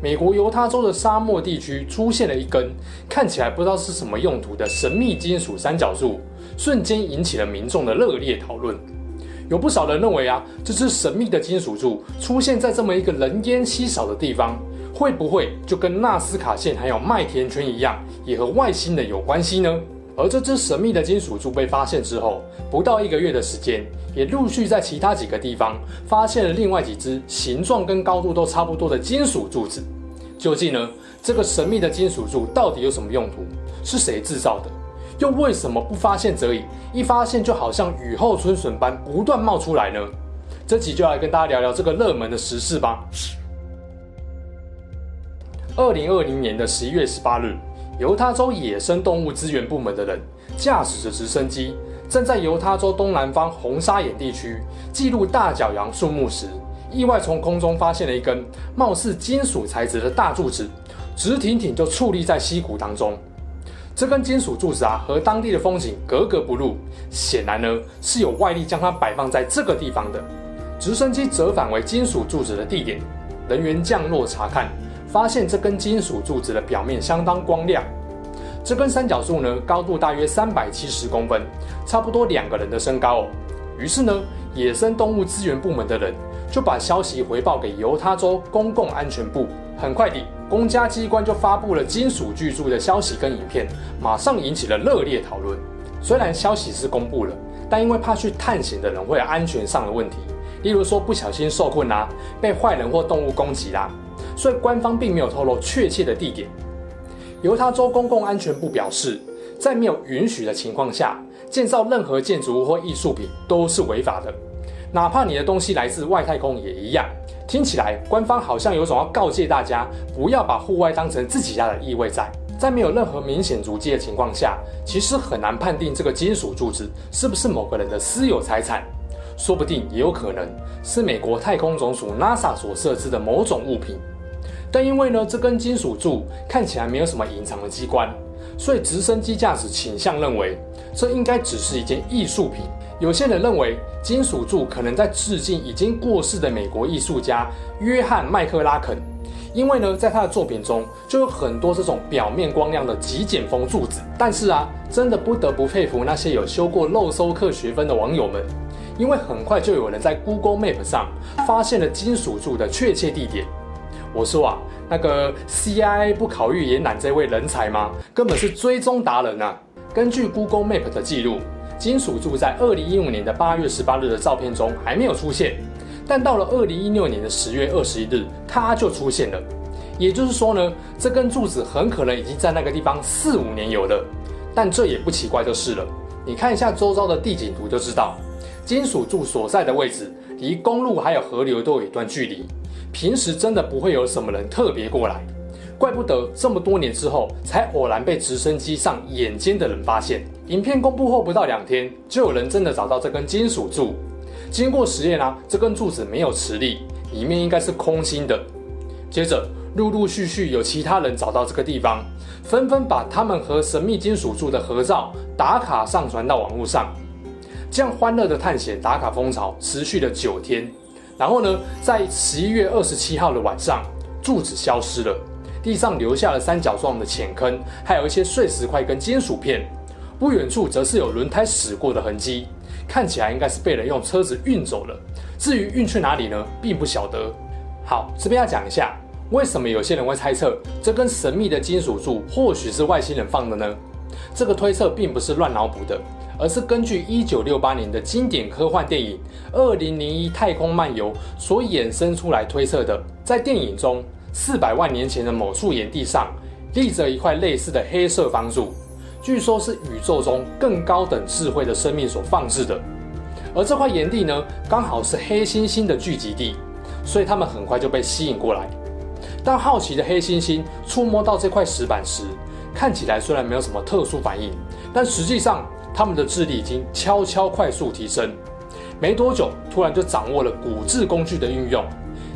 美国犹他州的沙漠地区出现了一根看起来不知道是什么用途的神秘金属三角柱，瞬间引起了民众的热烈讨论。有不少人认为啊，这只神秘的金属柱出现在这么一个人烟稀少的地方，会不会就跟纳斯卡线还有麦田圈一样，也和外星人有关系呢？而这只神秘的金属柱被发现之后，不到一个月的时间，也陆续在其他几个地方发现了另外几只形状跟高度都差不多的金属柱子。究竟呢，这个神秘的金属柱到底有什么用途？是谁制造的？又为什么不发现则已，一发现就好像雨后春笋般不断冒出来呢？这集就来跟大家聊聊这个热门的时事吧。二零二零年的十一月十八日。犹他州野生动物资源部门的人驾驶着直升机，正在犹他州东南方红沙眼地区记录大角羊数目时，意外从空中发现了一根貌似金属材质的大柱子，直挺挺就矗立在溪谷当中。这根金属柱子啊，和当地的风景格格不入，显然呢是有外力将它摆放在这个地方的。直升机折返为金属柱子的地点，人员降落查看。发现这根金属柱子的表面相当光亮，这根三角柱呢，高度大约三百七十公分，差不多两个人的身高哦。于是呢，野生动物资源部门的人就把消息回报给犹他州公共安全部。很快地，公家机关就发布了金属巨柱的消息跟影片，马上引起了热烈讨论。虽然消息是公布了，但因为怕去探险的人会有安全上的问题，例如说不小心受困啊，被坏人或动物攻击啦。所以官方并没有透露确切的地点。犹他州公共安全部表示，在没有允许的情况下建造任何建筑物或艺术品都是违法的，哪怕你的东西来自外太空也一样。听起来官方好像有种要告诫大家不要把户外当成自己家的意味在。在没有任何明显足迹的情况下，其实很难判定这个金属柱子是不是某个人的私有财产，说不定也有可能是美国太空总署 NASA 所设置的某种物品。但因为呢，这根金属柱看起来没有什么隐藏的机关，所以直升机驾驶倾向认为这应该只是一件艺术品。有些人认为金属柱可能在致敬已经过世的美国艺术家约翰麦克拉肯，因为呢，在他的作品中就有很多这种表面光亮的极简风柱子。但是啊，真的不得不佩服那些有修过肉搜课学分的网友们，因为很快就有人在 Google Map 上发现了金属柱的确切地点。我说啊，那个 CIA 不考虑延揽这位人才吗？根本是追踪达人啊！根据 Google Map 的记录，金属柱在二零一五年的八月十八日的照片中还没有出现，但到了二零一六年的十月二十一日，它就出现了。也就是说呢，这根柱子很可能已经在那个地方四五年有了。但这也不奇怪就是了。你看一下周遭的地景图就知道，金属柱所在的位置离公路还有河流都有一段距离。平时真的不会有什么人特别过来，怪不得这么多年之后才偶然被直升机上眼尖的人发现。影片公布后不到两天，就有人真的找到这根金属柱。经过实验啊，这根柱子没有磁力，里面应该是空心的。接着陆陆续续有其他人找到这个地方，纷纷把他们和神秘金属柱的合照打卡上传到网络上。这样欢乐的探险打卡风潮持续了九天。然后呢，在十一月二十七号的晚上，柱子消失了，地上留下了三角状的浅坑，还有一些碎石块跟金属片。不远处则是有轮胎驶过的痕迹，看起来应该是被人用车子运走了。至于运去哪里呢，并不晓得。好，这边要讲一下，为什么有些人会猜测这根神秘的金属柱或许是外星人放的呢？这个推测并不是乱脑补的。而是根据一九六八年的经典科幻电影《二零零一太空漫游》所衍生出来推测的。在电影中，四百万年前的某处岩地上立着一块类似的黑色方柱，据说是宇宙中更高等智慧的生命所放置的。而这块岩地呢，刚好是黑猩猩的聚集地，所以他们很快就被吸引过来。当好奇的黑猩猩触摸到这块石板时，看起来虽然没有什么特殊反应，但实际上他们的智力已经悄悄快速提升。没多久，突然就掌握了骨质工具的运用。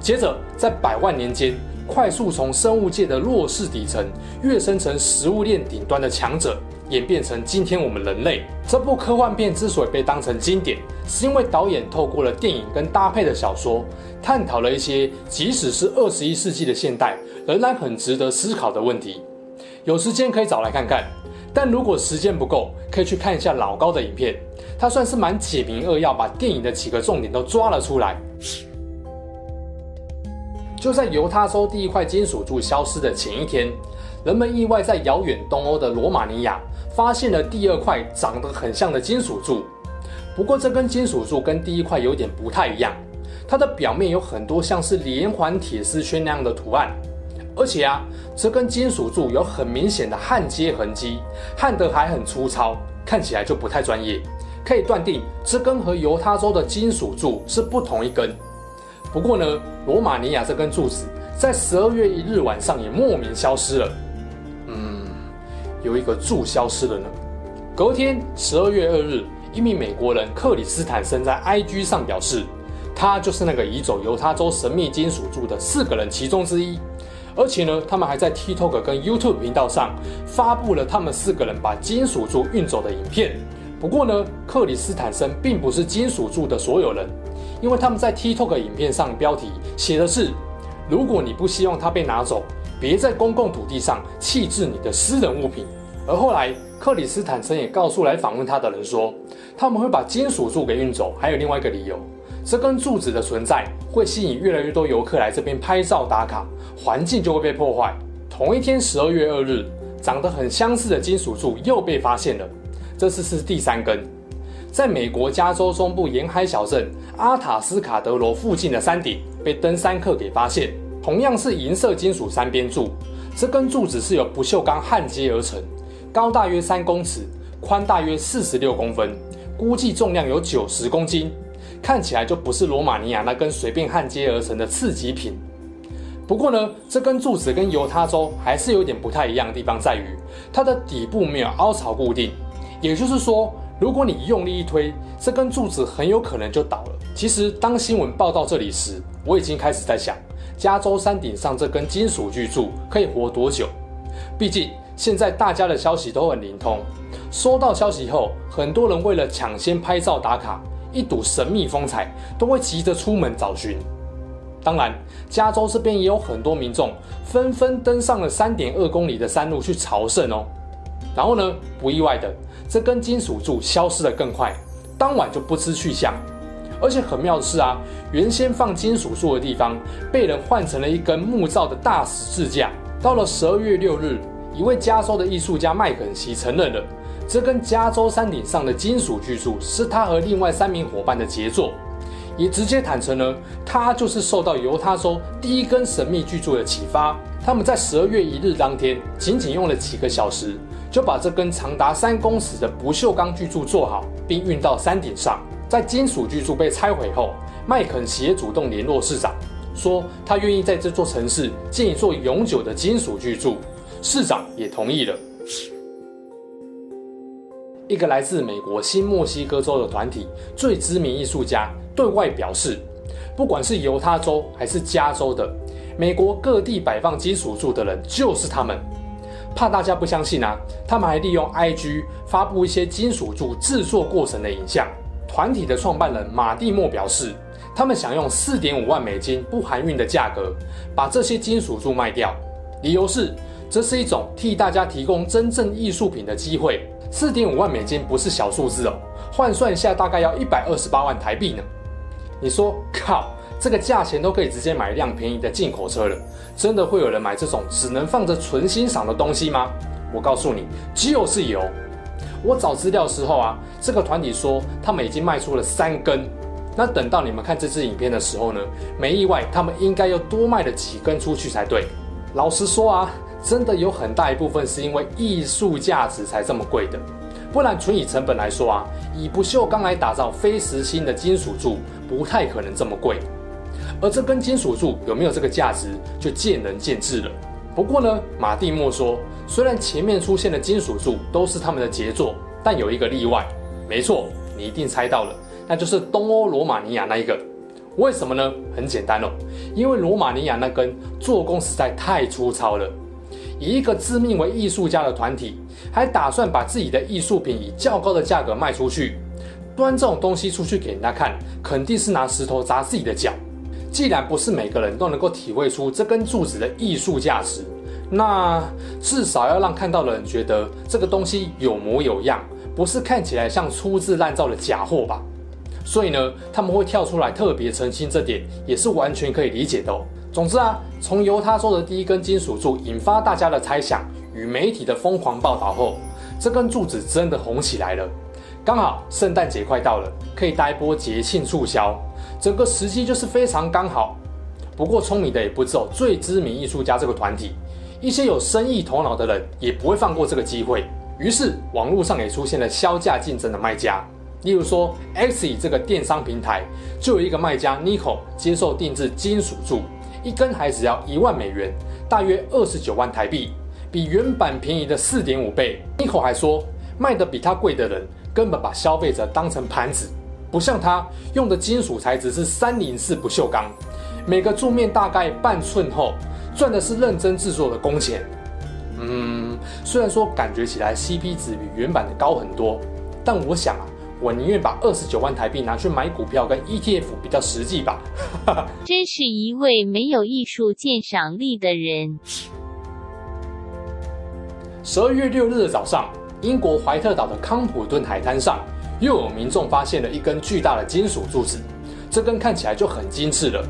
接着，在百万年间，快速从生物界的弱势底层跃升成食物链顶端的强者，演变成今天我们人类。这部科幻片之所以被当成经典，是因为导演透过了电影跟搭配的小说，探讨了一些即使是二十一世纪的现代，仍然很值得思考的问题。有时间可以找来看看，但如果时间不够，可以去看一下老高的影片，他算是蛮简明扼要，把电影的几个重点都抓了出来。就在犹他州第一块金属柱消失的前一天，人们意外在遥远东欧的罗马尼亚发现了第二块长得很像的金属柱。不过，这根金属柱跟第一块有点不太一样，它的表面有很多像是连环铁丝圈那样的图案，而且啊，这根金属柱有很明显的焊接痕迹，焊得还很粗糙，看起来就不太专业。可以断定，这根和犹他州的金属柱是不同一根。不过呢，罗马尼亚这根柱子在十二月一日晚上也莫名消失了。嗯，有一个柱消失了呢。隔天十二月二日，一名美国人克里斯坦森在 IG 上表示，他就是那个移走犹他州神秘金属柱的四个人其中之一。而且呢，他们还在 TikTok 跟 YouTube 频道上发布了他们四个人把金属柱运走的影片。不过呢，克里斯坦森并不是金属柱的所有人。因为他们在 TikTok 影片上标题写的是：“如果你不希望它被拿走，别在公共土地上弃置你的私人物品。”而后来，克里斯坦森也告诉来访问他的人说，他们会把金属柱给运走，还有另外一个理由：这根柱子的存在会吸引越来越多游客来这边拍照打卡，环境就会被破坏。同一天，十二月二日，长得很相似的金属柱又被发现了，这次是第三根。在美国加州中部沿海小镇阿塔斯卡德罗附近的山顶，被登山客给发现。同样是银色金属三边柱，这根柱子是由不锈钢焊接而成，高大约三公尺，宽大约四十六公分，估计重量有九十公斤。看起来就不是罗马尼亚那根随便焊接而成的次级品。不过呢，这根柱子跟犹他州还是有点不太一样的地方，在于它的底部没有凹槽固定，也就是说。如果你用力一推，这根柱子很有可能就倒了。其实，当新闻报到这里时，我已经开始在想，加州山顶上这根金属巨柱可以活多久？毕竟现在大家的消息都很灵通，收到消息后，很多人为了抢先拍照打卡，一睹神秘风采，都会急着出门找寻。当然，加州这边也有很多民众纷纷登上了三点二公里的山路去朝圣哦。然后呢，不意外的。这根金属柱消失得更快，当晚就不知去向。而且很妙的是啊，原先放金属柱的地方被人换成了一根木造的大十字架。到了十二月六日，一位加州的艺术家麦肯锡承认了，这根加州山顶上的金属巨柱是他和另外三名伙伴的杰作，也直接坦诚呢，他就是受到犹他州第一根神秘巨柱的启发。他们在十二月一日当天，仅仅用了几个小时。就把这根长达三公尺的不锈钢巨柱做好，并运到山顶上。在金属巨柱被拆毁后，麦肯锡也主动联络市长，说他愿意在这座城市建一座永久的金属巨柱。市长也同意了。一个来自美国新墨西哥州的团体最知名艺术家对外表示，不管是犹他州还是加州的，美国各地摆放金属柱的人就是他们。怕大家不相信啊，他们还利用 IG 发布一些金属柱制作过程的影像。团体的创办人马蒂莫表示，他们想用四点五万美金不含运的价格把这些金属柱卖掉，理由是这是一种替大家提供真正艺术品的机会。四点五万美金不是小数字哦，换算一下大概要一百二十八万台币呢。你说靠？这个价钱都可以直接买一辆便宜的进口车了，真的会有人买这种只能放着纯欣赏的东西吗？我告诉你，就是有。我找资料的时候啊，这个团体说他们已经卖出了三根。那等到你们看这支影片的时候呢，没意外，他们应该又多卖了几根出去才对。老实说啊，真的有很大一部分是因为艺术价值才这么贵的，不然纯以成本来说啊，以不锈钢来打造非实心的金属柱，不太可能这么贵。而这根金属柱有没有这个价值，就见仁见智了。不过呢，马蒂莫说，虽然前面出现的金属柱都是他们的杰作，但有一个例外。没错，你一定猜到了，那就是东欧罗马尼亚那一个。为什么呢？很简单哦，因为罗马尼亚那根做工实在太粗糙了。以一个自命为艺术家的团体，还打算把自己的艺术品以较高的价格卖出去，端这种东西出去给人家看，肯定是拿石头砸自己的脚。既然不是每个人都能够体会出这根柱子的艺术价值，那至少要让看到的人觉得这个东西有模有样，不是看起来像粗制滥造的假货吧？所以呢，他们会跳出来特别澄清这点，也是完全可以理解的哦。总之啊，从犹他州的第一根金属柱引发大家的猜想与媒体的疯狂报道后，这根柱子真的红起来了。刚好圣诞节快到了，可以搭一波节庆促销，整个时机就是非常刚好。不过聪明的也不只有最知名艺术家这个团体，一些有生意头脑的人也不会放过这个机会。于是网络上也出现了削价竞争的卖家。例如说，Etsy 这个电商平台就有一个卖家 Nico 接受定制金属柱，一根还只要一万美元，大约二十九万台币，比原版便宜的四点五倍。Nico 还说，卖得比他贵的人根本把消费者当成盘子，不像他用的金属材质是三零四不锈钢，每个柱面大概半寸厚，赚的是认真制作的工钱。嗯，虽然说感觉起来 CP 值比原版的高很多，但我想啊。我宁愿把二十九万台币拿去买股票跟 ETF 比较实际吧。真是一位没有艺术鉴赏力的人。十二月六日的早上，英国怀特岛的康普顿海滩上，又有民众发现了一根巨大的金属柱子，这根看起来就很精致了。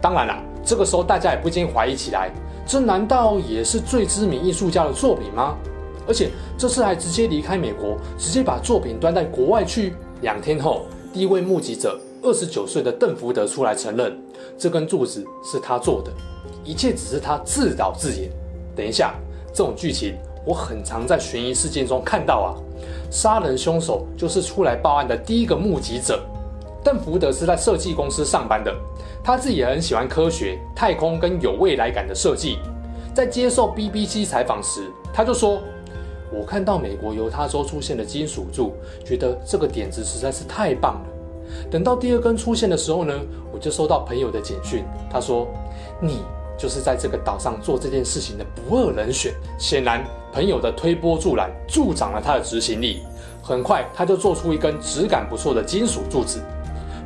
当然啦，这个时候大家也不禁怀疑起来，这难道也是最知名艺术家的作品吗？而且这次还直接离开美国，直接把作品端在国外去。两天后，第一位目击者，二十九岁的邓福德出来承认，这根柱子是他做的，一切只是他自导自演。等一下，这种剧情我很常在悬疑事件中看到啊。杀人凶手就是出来报案的第一个目击者。邓福德是在设计公司上班的，他自己也很喜欢科学、太空跟有未来感的设计。在接受 BBC 采访时，他就说。我看到美国犹他州出现的金属柱，觉得这个点子实在是太棒了。等到第二根出现的时候呢，我就收到朋友的简讯，他说：“你就是在这个岛上做这件事情的不二人选。”显然，朋友的推波助澜助长了他的执行力。很快，他就做出一根质感不错的金属柱子。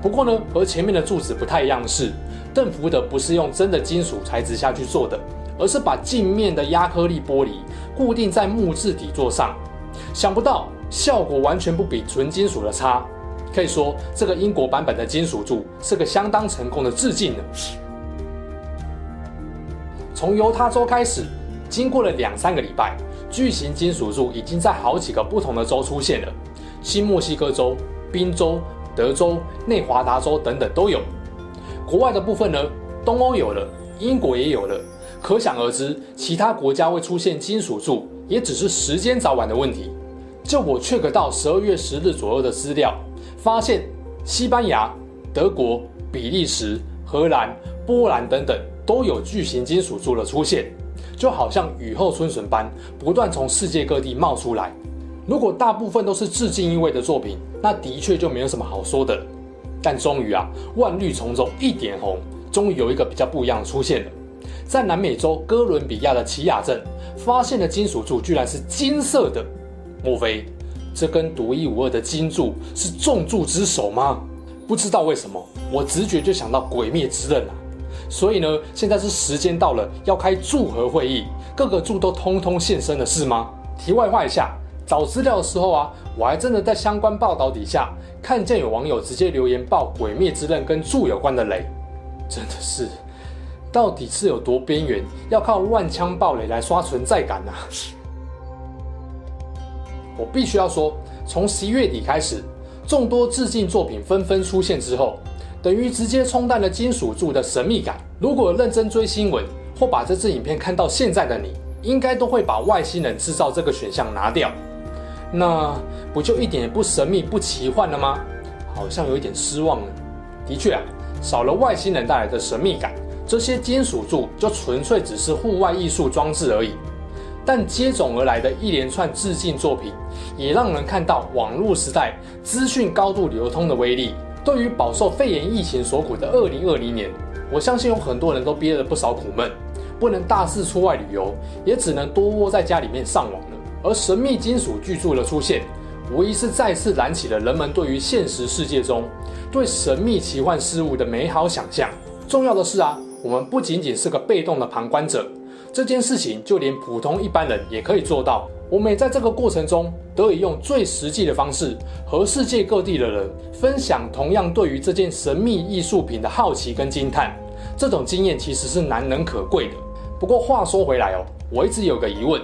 不过呢，和前面的柱子不太一样的是，邓福德不是用真的金属材质下去做的。而是把镜面的压克力玻璃固定在木质底座上，想不到效果完全不比纯金属的差。可以说，这个英国版本的金属柱是个相当成功的致敬呢。从犹他州开始，经过了两三个礼拜，巨型金属柱已经在好几个不同的州出现了：新墨西哥州、宾州、德州、内华达州等等都有。国外的部分呢，东欧有了，英国也有了。可想而知，其他国家会出现金属柱，也只是时间早晚的问题。就我 check 到十二月十日左右的资料，发现西班牙、德国、比利时、荷兰、波兰等等都有巨型金属柱的出现，就好像雨后春笋般不断从世界各地冒出来。如果大部分都是致敬意味的作品，那的确就没有什么好说的。但终于啊，万绿丛中一点红，终于有一个比较不一样的出现了。在南美洲哥伦比亚的奇亚镇发现的金属柱居然是金色的，莫非这根独一无二的金柱是重柱之首吗？不知道为什么，我直觉就想到鬼灭之刃啊！所以呢，现在是时间到了，要开柱合会议，各个柱都通通现身了，是吗？题外话一下，找资料的时候啊，我还真的在相关报道底下看见有网友直接留言爆鬼灭之刃跟柱有关的雷，真的是。到底是有多边缘，要靠乱枪爆雷来刷存在感呢、我必须要说，从十一月底开始，众多致敬作品纷纷出现之后，等于直接冲淡了金属柱的神秘感。如果认真追新闻或把这支影片看到现在的你，应该都会把外星人制造这个选项拿掉，那不就一点也不神秘不奇幻了吗？好像有一点失望了。的确啊。少了外星人带来的神秘感，这些金属柱就纯粹只是户外艺术装置而已。但接踵而来的一连串致敬作品，也让人看到网络时代资讯高度流通的威力。对于饱受肺炎疫情所苦的2020年，我相信有很多人都憋了不少苦闷，不能大肆出外旅游，也只能多窝在家里面上网了。而神秘金属巨柱的出现，无疑是再次燃起了人们对于现实世界中对神秘奇幻事物的美好想象。重要的是啊，我们不仅仅是个被动的旁观者。这件事情就连普通一般人也可以做到。我们在这个过程中得以用最实际的方式和世界各地的人分享同样对于这件神秘艺术品的好奇跟惊叹。这种经验其实是难能可贵的。不过话说回来哦，我一直有个疑问：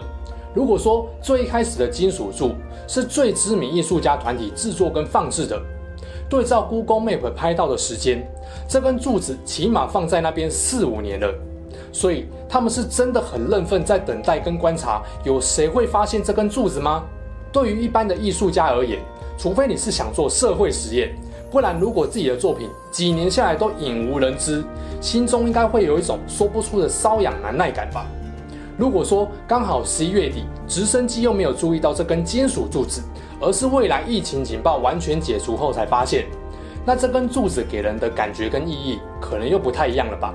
如果说最开始的金属柱是最知名艺术家团体制作跟放置的，对照 Google Map 拍到的时间，这根柱子起码放在那边四五年了。所以他们是真的很认份，在等待跟观察，有谁会发现这根柱子吗？对于一般的艺术家而言，除非你是想做社会实验，不然如果自己的作品几年下来都隐无人知，心中应该会有一种说不出的瘙痒难耐感吧。如果说刚好十一月底，直升机又没有注意到这根金属柱子，而是未来疫情警报完全解除后才发现，那这根柱子给人的感觉跟意义可能又不太一样了吧。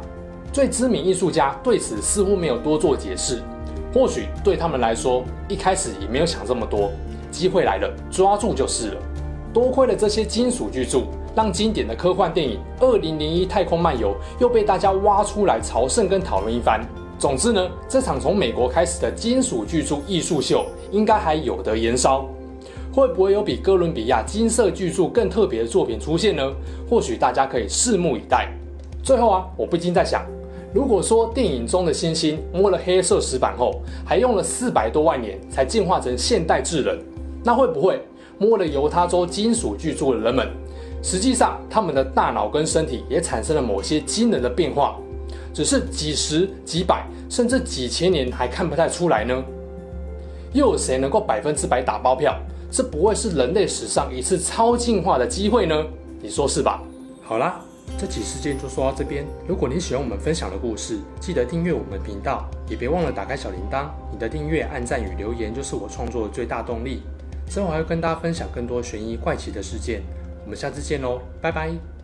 最知名艺术家对此似乎没有多做解释，或许对他们来说，一开始也没有想这么多，机会来了，抓住就是了。多亏了这些金属巨柱，让经典的科幻电影《二零零一太空漫游》又被大家挖出来朝圣跟讨论一番。总之呢，这场从美国开始的金属巨柱艺术秀，应该还有得延烧。会不会有比哥伦比亚金色巨柱更特别的作品出现呢？或许大家可以拭目以待。最后啊，我不禁在想。如果说电影中的猩猩摸了黑色石板后，还用了四百多万年才进化成现代智人，那会不会摸了犹他州金属巨柱的人们，实际上他们的大脑跟身体也产生了某些惊人的变化，只是几十、几百甚至几千年还看不太出来呢？又有谁能够百分之百打包票，这不会是人类史上一次超进化的机会呢？你说是吧？好啦。这期事件就说到这边。如果你喜欢我们分享的故事，记得订阅我们频道，也别忘了打开小铃铛。你的订阅、按赞与留言就是我创作的最大动力。之后还会跟大家分享更多悬疑怪奇的事件。我们下次见喽，拜拜。